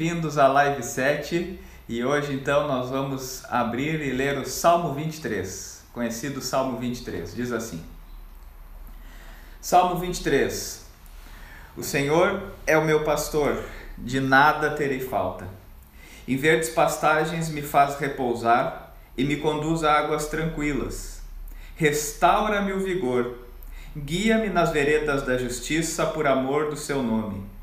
Bem-vindos à Live 7 e hoje então nós vamos abrir e ler o Salmo 23, conhecido Salmo 23. Diz assim: Salmo 23: O Senhor é o meu pastor, de nada terei falta. Em verdes pastagens me faz repousar e me conduz a águas tranquilas. Restaura-me o vigor, guia-me nas veredas da justiça por amor do seu nome.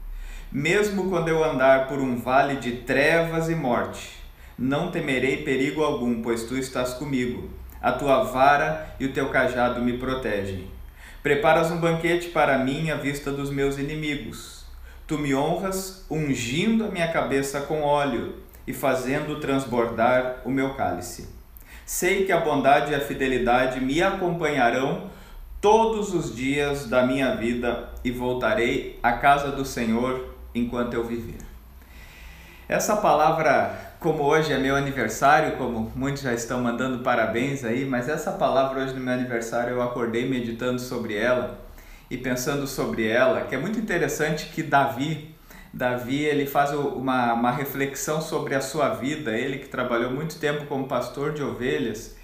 Mesmo quando eu andar por um vale de trevas e morte, não temerei perigo algum, pois tu estás comigo. A tua vara e o teu cajado me protegem. Preparas um banquete para mim à vista dos meus inimigos. Tu me honras, ungindo a minha cabeça com óleo e fazendo transbordar o meu cálice. Sei que a bondade e a fidelidade me acompanharão todos os dias da minha vida e voltarei à casa do Senhor enquanto eu viver. Essa palavra, como hoje é meu aniversário, como muitos já estão mandando parabéns aí, mas essa palavra hoje no meu aniversário eu acordei meditando sobre ela e pensando sobre ela, que é muito interessante que Davi, Davi ele faz uma, uma reflexão sobre a sua vida, ele que trabalhou muito tempo como pastor de ovelhas,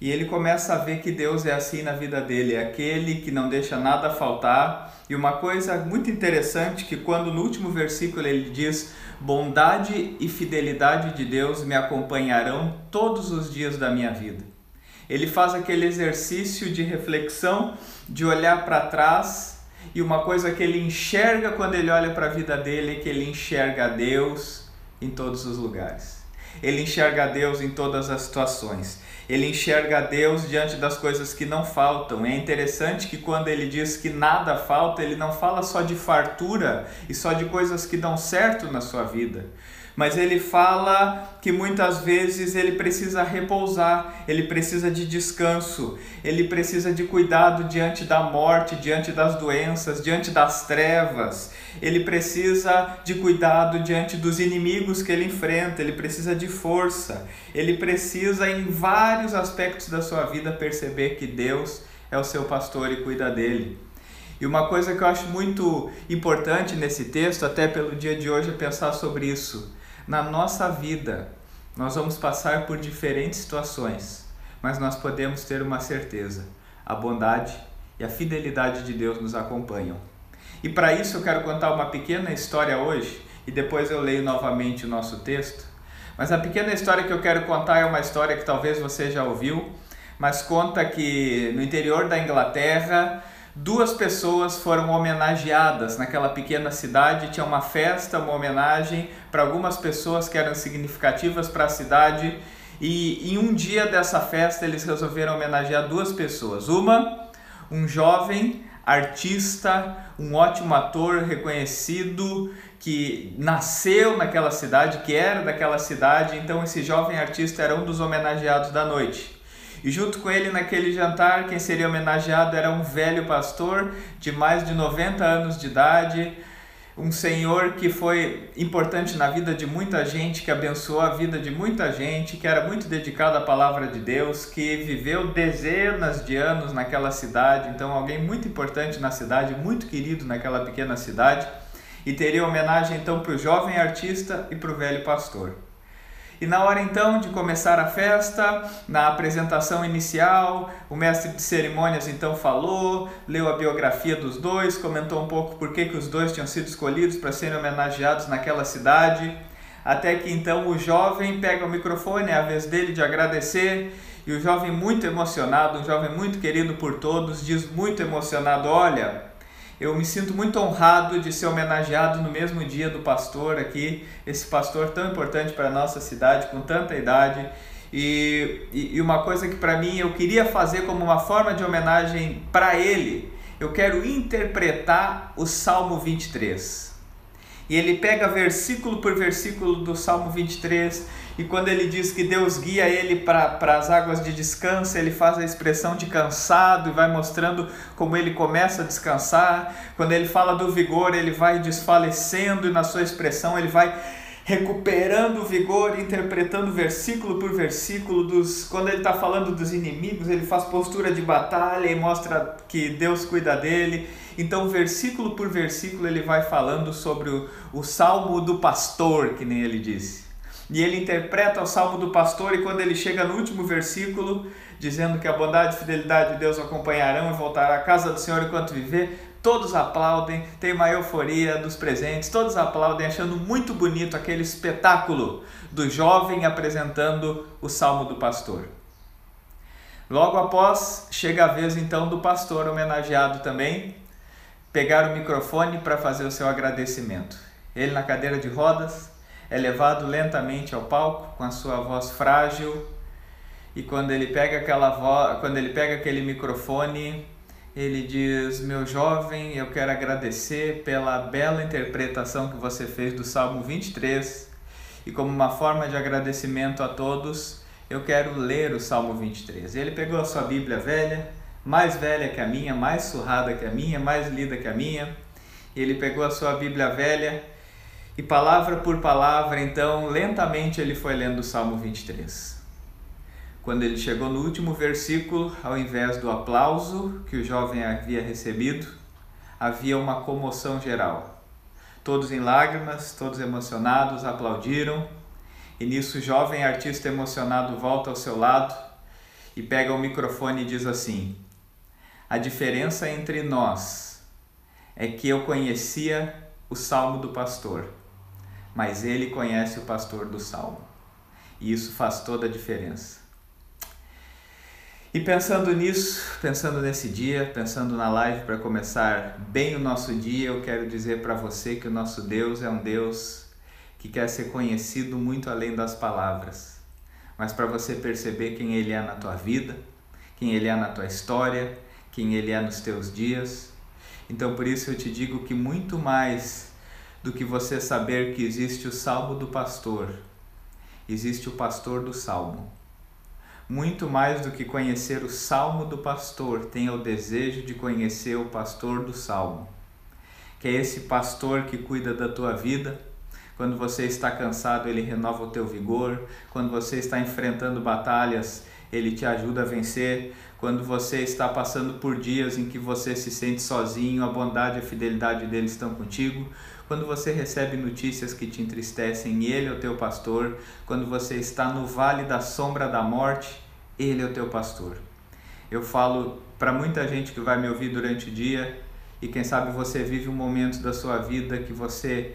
e ele começa a ver que Deus é assim na vida dele, é aquele que não deixa nada faltar. E uma coisa muito interessante que quando no último versículo ele diz: "Bondade e fidelidade de Deus me acompanharão todos os dias da minha vida". Ele faz aquele exercício de reflexão, de olhar para trás, e uma coisa que ele enxerga quando ele olha para a vida dele é que ele enxerga Deus em todos os lugares. Ele enxerga Deus em todas as situações ele enxerga Deus diante das coisas que não faltam. É interessante que quando ele diz que nada falta, ele não fala só de fartura e só de coisas que dão certo na sua vida. Mas ele fala que muitas vezes ele precisa repousar, ele precisa de descanso, ele precisa de cuidado diante da morte, diante das doenças, diante das trevas ele precisa de cuidado diante dos inimigos que ele enfrenta, ele precisa de força, ele precisa, em vários aspectos da sua vida, perceber que Deus é o seu pastor e cuida dele. E uma coisa que eu acho muito importante nesse texto, até pelo dia de hoje, é pensar sobre isso. Na nossa vida, nós vamos passar por diferentes situações, mas nós podemos ter uma certeza: a bondade e a fidelidade de Deus nos acompanham. E para isso eu quero contar uma pequena história hoje e depois eu leio novamente o nosso texto. Mas a pequena história que eu quero contar é uma história que talvez você já ouviu, mas conta que no interior da Inglaterra duas pessoas foram homenageadas naquela pequena cidade. Tinha uma festa, uma homenagem para algumas pessoas que eram significativas para a cidade. E em um dia dessa festa eles resolveram homenagear duas pessoas. Uma, um jovem artista, um ótimo ator reconhecido que nasceu naquela cidade, que era daquela cidade, então esse jovem artista era um dos homenageados da noite. E junto com ele naquele jantar, quem seria homenageado era um velho pastor de mais de 90 anos de idade, um senhor que foi importante na vida de muita gente, que abençoou a vida de muita gente, que era muito dedicado à palavra de Deus, que viveu dezenas de anos naquela cidade, então alguém muito importante na cidade, muito querido naquela pequena cidade, e teria homenagem então para o jovem artista e para o velho pastor. E na hora então de começar a festa, na apresentação inicial, o mestre de cerimônias então falou, leu a biografia dos dois, comentou um pouco por que, que os dois tinham sido escolhidos para serem homenageados naquela cidade. Até que então o jovem pega o microfone, é a vez dele de agradecer, e o jovem muito emocionado, um jovem muito querido por todos, diz muito emocionado: Olha, eu me sinto muito honrado de ser homenageado no mesmo dia do pastor aqui, esse pastor tão importante para a nossa cidade, com tanta idade. E, e, e uma coisa que para mim eu queria fazer como uma forma de homenagem para ele, eu quero interpretar o Salmo 23. E ele pega versículo por versículo do Salmo 23, e quando ele diz que Deus guia ele para as águas de descanso, ele faz a expressão de cansado e vai mostrando como ele começa a descansar. Quando ele fala do vigor, ele vai desfalecendo e na sua expressão ele vai recuperando o vigor, interpretando versículo por versículo. Dos, quando ele está falando dos inimigos, ele faz postura de batalha e mostra que Deus cuida dele. Então, versículo por versículo, ele vai falando sobre o, o salmo do pastor, que nem ele disse. E ele interpreta o salmo do pastor, e quando ele chega no último versículo, dizendo que a bondade e fidelidade de Deus o acompanharão e voltará à casa do Senhor enquanto viver, todos aplaudem, tem uma euforia dos presentes, todos aplaudem, achando muito bonito aquele espetáculo do jovem apresentando o salmo do pastor. Logo após, chega a vez então do pastor homenageado também pegar o microfone para fazer o seu agradecimento. Ele na cadeira de rodas é levado lentamente ao palco com a sua voz frágil e quando ele pega aquela voz, quando ele pega aquele microfone, ele diz: "Meu jovem, eu quero agradecer pela bela interpretação que você fez do Salmo 23 e como uma forma de agradecimento a todos, eu quero ler o Salmo 23. Ele pegou a sua Bíblia velha, mais velha que a minha, mais surrada que a minha, mais lida que a minha. Ele pegou a sua Bíblia velha e palavra por palavra, então, lentamente ele foi lendo o Salmo 23. Quando ele chegou no último versículo, ao invés do aplauso que o jovem havia recebido, havia uma comoção geral. Todos em lágrimas, todos emocionados, aplaudiram e nisso o jovem artista emocionado volta ao seu lado e pega o microfone e diz assim: A diferença entre nós é que eu conhecia o salmo do pastor, mas ele conhece o pastor do salmo. E isso faz toda a diferença. E pensando nisso, pensando nesse dia, pensando na live para começar bem o nosso dia, eu quero dizer para você que o nosso Deus é um Deus que quer ser conhecido muito além das palavras, mas para você perceber quem Ele é na tua vida, quem Ele é na tua história, quem Ele é nos teus dias. Então por isso eu te digo que muito mais do que você saber que existe o salmo do pastor, existe o pastor do salmo. Muito mais do que conhecer o salmo do pastor, tenha o desejo de conhecer o pastor do salmo, que é esse pastor que cuida da tua vida quando você está cansado, ele renova o teu vigor. Quando você está enfrentando batalhas, ele te ajuda a vencer. Quando você está passando por dias em que você se sente sozinho, a bondade e a fidelidade dele estão contigo. Quando você recebe notícias que te entristecem, ele é o teu pastor. Quando você está no vale da sombra da morte, ele é o teu pastor. Eu falo para muita gente que vai me ouvir durante o dia e quem sabe você vive um momento da sua vida que você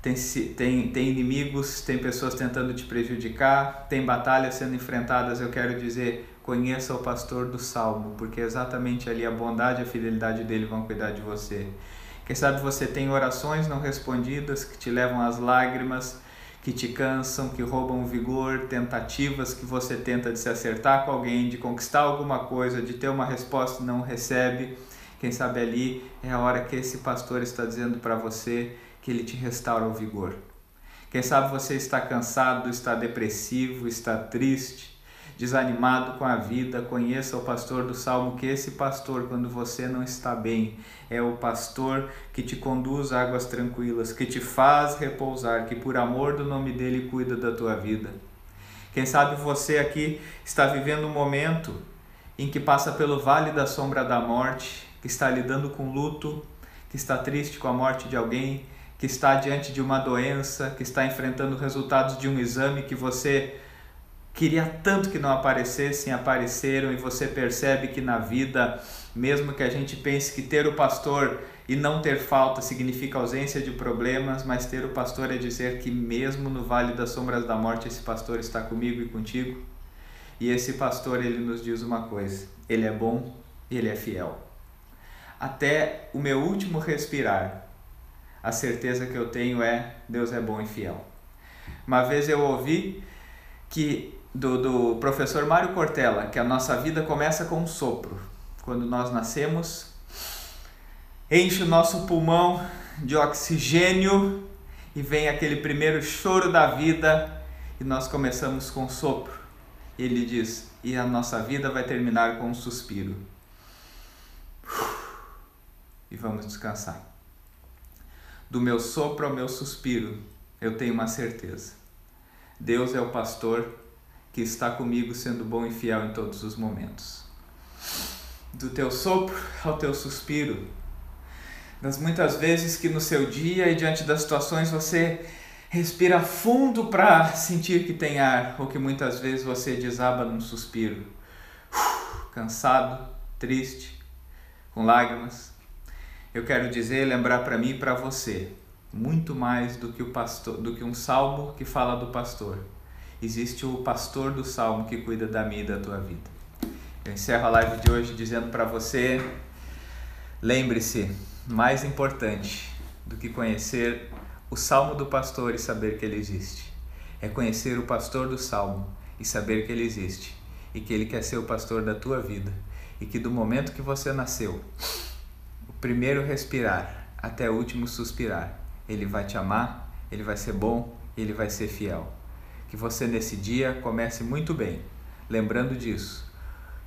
tem, tem, tem inimigos, tem pessoas tentando te prejudicar, tem batalhas sendo enfrentadas. Eu quero dizer, conheça o pastor do salmo, porque exatamente ali a bondade e a fidelidade dele vão cuidar de você. Quem sabe você tem orações não respondidas que te levam às lágrimas, que te cansam, que roubam vigor, tentativas que você tenta de se acertar com alguém, de conquistar alguma coisa, de ter uma resposta e não recebe. Quem sabe ali é a hora que esse pastor está dizendo para você que ele te restaura o vigor. Quem sabe você está cansado, está depressivo, está triste, desanimado com a vida, conheça o pastor do salmo, que esse pastor, quando você não está bem, é o pastor que te conduz a águas tranquilas, que te faz repousar, que por amor do nome dele cuida da tua vida. Quem sabe você aqui está vivendo um momento em que passa pelo vale da sombra da morte, que está lidando com luto, que está triste com a morte de alguém, que está diante de uma doença, que está enfrentando resultados de um exame que você queria tanto que não aparecessem, apareceram e você percebe que na vida, mesmo que a gente pense que ter o pastor e não ter falta significa ausência de problemas, mas ter o pastor é dizer que mesmo no vale das sombras da morte esse pastor está comigo e contigo. E esse pastor ele nos diz uma coisa: ele é bom e ele é fiel. Até o meu último respirar, a certeza que eu tenho é Deus é bom e fiel. Uma vez eu ouvi que do, do professor Mário Cortella que a nossa vida começa com um sopro. Quando nós nascemos, enche o nosso pulmão de oxigênio e vem aquele primeiro choro da vida e nós começamos com um sopro. Ele diz: e a nossa vida vai terminar com um suspiro. E vamos descansar do meu sopro ao meu suspiro, eu tenho uma certeza. Deus é o pastor que está comigo sendo bom e fiel em todos os momentos. Do teu sopro ao teu suspiro, das muitas vezes que no seu dia e diante das situações você respira fundo para sentir que tem ar, ou que muitas vezes você desaba num suspiro, cansado, triste, com lágrimas. Eu quero dizer, lembrar para mim e para você, muito mais do que o pastor, do que um salmo que fala do pastor. Existe o pastor do salmo que cuida da minha e da tua vida. Eu encerro a live de hoje dizendo para você, lembre-se, mais importante do que conhecer o salmo do pastor e saber que ele existe, é conhecer o pastor do salmo e saber que ele existe e que ele quer ser o pastor da tua vida e que do momento que você nasceu, o primeiro respirar até o último suspirar, ele vai te amar, ele vai ser bom, ele vai ser fiel. Que você nesse dia comece muito bem, lembrando disso,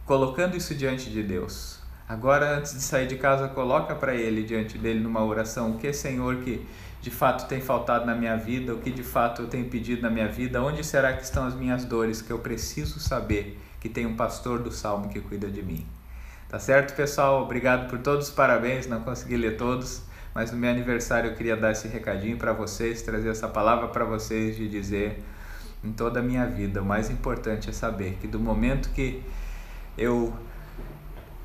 colocando isso diante de Deus. Agora, antes de sair de casa, coloca para Ele diante dele numa oração o que, Senhor, que de fato tem faltado na minha vida, o que de fato eu tenho pedido na minha vida, onde será que estão as minhas dores que eu preciso saber que tem um pastor do salmo que cuida de mim. Tá certo, pessoal? Obrigado por todos os parabéns, não consegui ler todos mas no meu aniversário eu queria dar esse recadinho para vocês, trazer essa palavra para vocês de dizer em toda a minha vida, o mais importante é saber que do momento que eu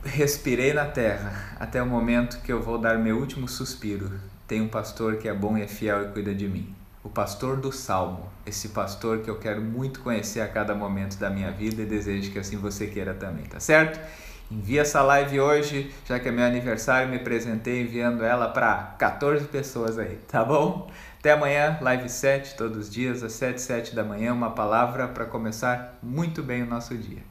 respirei na terra até o momento que eu vou dar meu último suspiro, tem um pastor que é bom e é fiel e cuida de mim. O pastor do Salmo, esse pastor que eu quero muito conhecer a cada momento da minha vida e desejo que assim você queira também, tá certo? Envia essa live hoje, já que é meu aniversário, me presentei enviando ela para 14 pessoas aí, tá bom? Até amanhã, live 7, todos os dias, às 7, 7 da manhã, uma palavra para começar muito bem o nosso dia.